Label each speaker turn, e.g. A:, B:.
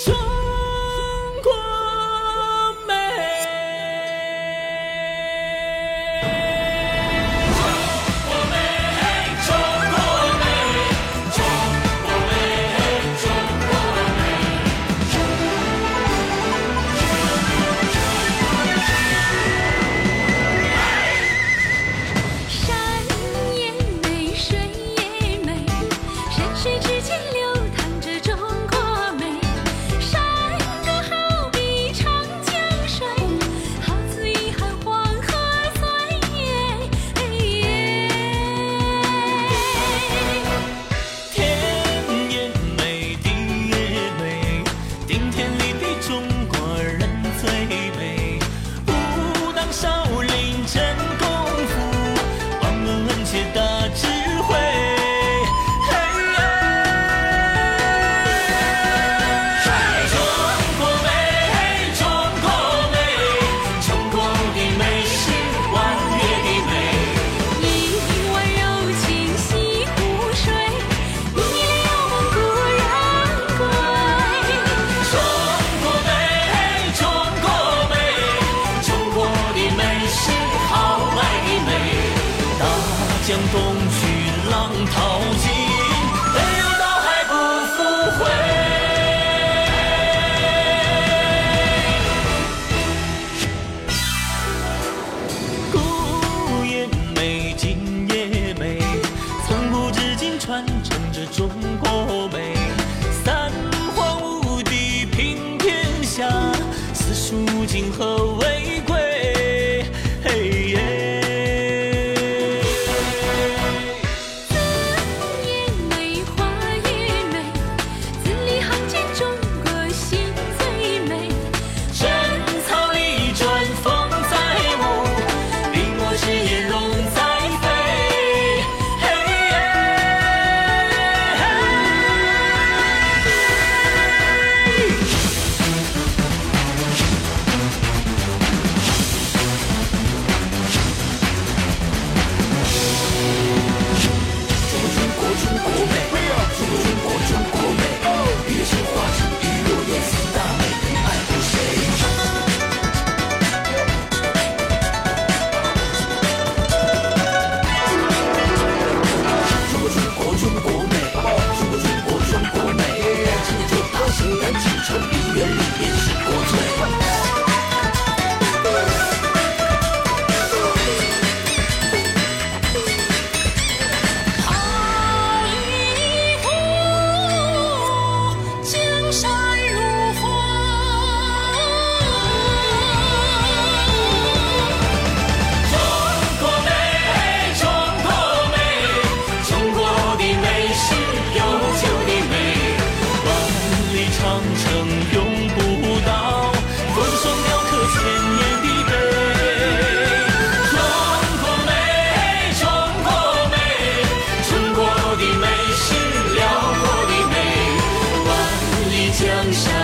A: True. 江东去，浪淘尽，北流到海不复回。古也美，今也美，从古至今传承着中国美。三皇五帝平天下，四书五经何为贵？Sao